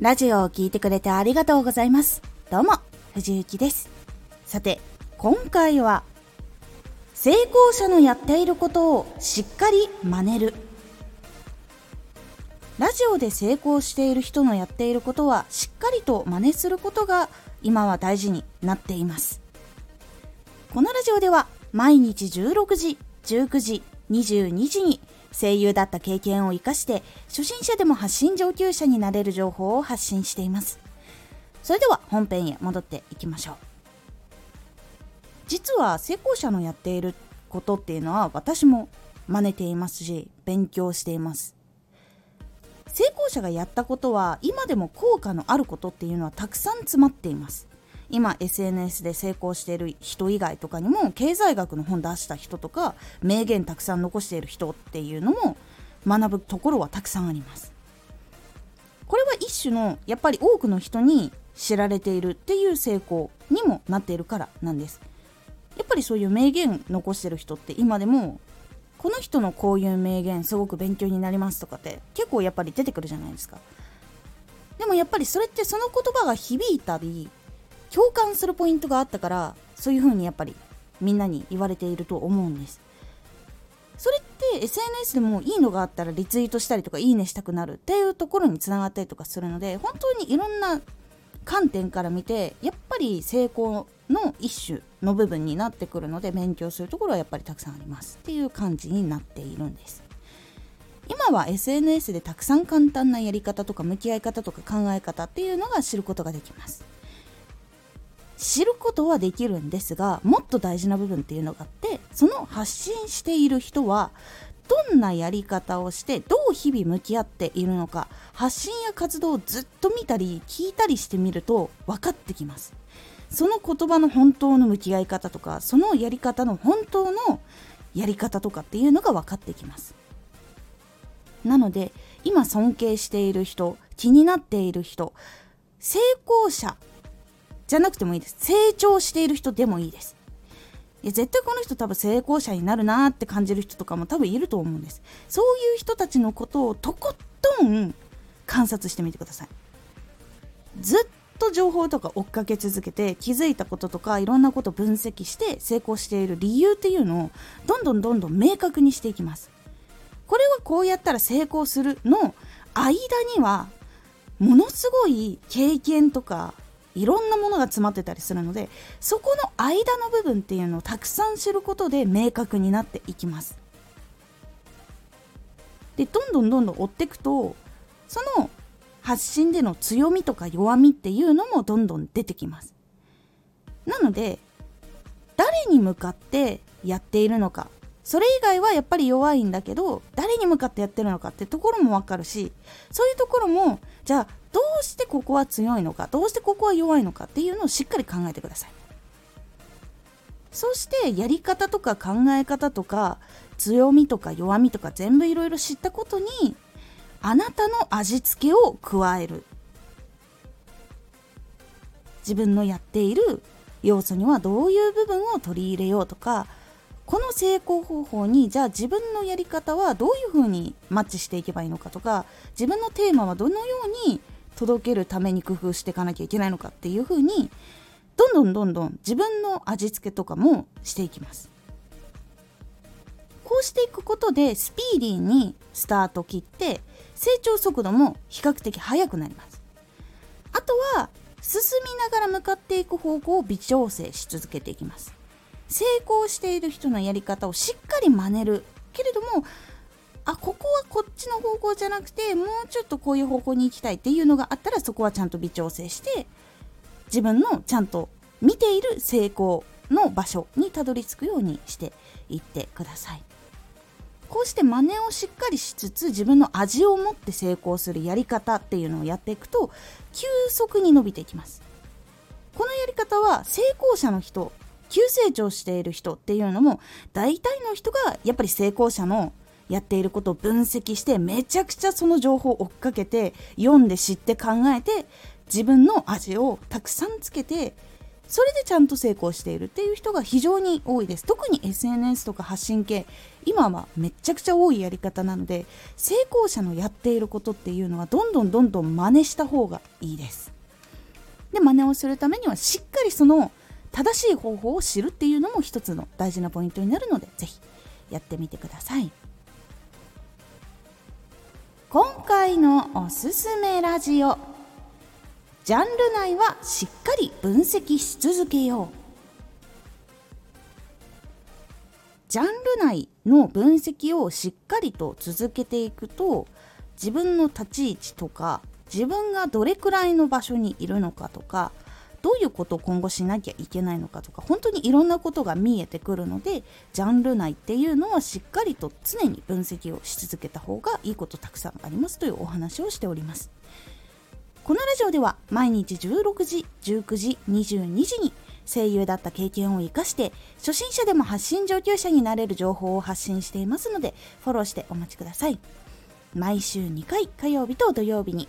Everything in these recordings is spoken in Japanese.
ラジオを聴いてくれてありがとうございます。どうも、藤幸です。さて、今回は、成功者のやっていることをしっかり真似る。ラジオで成功している人のやっていることはしっかりと真似することが今は大事になっています。このラジオでは毎日16時、19時、22時に声優だった経験を生かして初心者でも発信上級者になれる情報を発信しています。それでは本編へ戻っていきましょう。実は成功者のやっていることっていうのは私も真似ていますし勉強しています。成功者がやったことは今でも効果のあることっていうのはたくさん詰まっています今 SNS で成功している人以外とかにも経済学の本出した人とか名言たくさん残している人っていうのも学ぶところはたくさんあります。これは一種のやっぱり多くの人に知られているっていう成功にもなっているからなんです。やっぱりそういう名言残してる人って今でもこの人のこういう名言すごく勉強になりますとかって結構やっぱり出てくるじゃないですか。でもやっぱりそれってその言葉が響いたり共感するポイントがあったからそういう風にやっぱりみんなに言われていると思うんです。それって SNS でもいいのがあったらリツイートしたりとかいいねしたくなる。っていうところにつながったりとかするので本当にいろんな観点から見てやっぱり成功の一種の部分になってくるので勉強するところはやっぱりたくさんあります。っていう感じになっているんです。今は SNS でたくさん簡単なやり方とか向き合い方とか考え方っていうのが知ることができます。知ることはできるんですがもっと大事な部分っていうのがあってその発信している人はどんなやり方をしてどう日々向き合っているのか発信や活動をずっと見たり聞いたりしてみると分かってきます。その言葉の本当の向き合い方とかそのやり方の本当のやり方とかっていうのが分かってきます。なので今尊敬している人気になっている人成功者じゃなくてもいいです。成長している人でもいいです。いや絶対この人多分成功者になるなって感じる人とかも多分いると思うんです。そういう人たちのことをとことん観察してみてください。ずっと情報とか追っかけ続けて気づいたこととかいろんなこと分析して成功している理由っていうのをどんどんどんどん明確にしていきます。これはこうやったら成功するの間にはものすごい経験とかいろんなものが詰まってたりするのでそこの間の部分っていうのをたくさん知ることで明確になっていきます。でどんどんどんどん追っていくとその発信での強みとか弱みっていうのもどんどん出てきます。なので誰に向かってやっているのかそれ以外はやっぱり弱いんだけど誰に向かってやってるのかってところも分かるしそういうところもじゃあどうしてここは強いのかどうしてここは弱いのかっていうのをしっかり考えてください。そしてやり方とか考え方とか強みとか弱みとか全部いろいろ知ったことにあなたの味付けを加える。自分のやっている要素にはどういう部分を取り入れようとかこの成功方法にじゃあ自分のやり方はどういうふうにマッチしていけばいいのかとか自分のテーマはどのように届けるために工夫していかなきゃいけないのかっていうふうにどんどんどんどん自分の味付けとかもしていきます。こうしていくことでスピーディーにスタート切って成長速度も比較的速くなります。あとは進みながら向かっていく方向を微調整し続けていきます。成功している人のやり方をしっかり真似るけれどもあここはこっちの方向じゃなくてもうちょっとこういう方向に行きたいっていうのがあったらそこはちゃんと微調整して自分のちゃんと見ている成功の場所にたどり着くようにしていってください。こうして真似をしっかりしつつ自分の味を持って成功するやり方っていうのをやっていくと急速に伸びていきます。このやり方は成功者の人急成長している人っていうのも大体の人がやっぱり成功者のやっていることを分析してめちゃくちゃその情報を追っかけて読んで知って考えて自分の味をたくさんつけてそれでちゃんと成功しているっていう人が非常に多いです。特に SNS とか発信系今はめちゃくちゃ多いやり方なので成功者のやっていることっていうのはどんどんどんどん真似した方がいいです。で真似をするためにはしっかりその正しい方法を知るっていうのも一つの大事なポイントになるのでぜひやってみてください。今回のおすすめラジオ。ジャンル内はしっかり分析し続けよう。ジャンル内の分析をしっかりと続けていくと自分の立ち位置とか自分がどれくらいの場所にいるのかとかどういうことを今後しなきゃいけないのかとか本当にいろんなことが見えてくるのでジャンル内っていうのはしっかりと常に分析をし続けた方がいいことたくさんありますというお話をしております。このラジオでは毎日16時19時22時に声優だった経験を生かして初心者でも発信上級者になれる情報を発信していますのでフォローしてお待ちください。毎週2回火曜日と土曜日に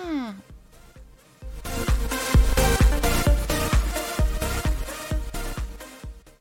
また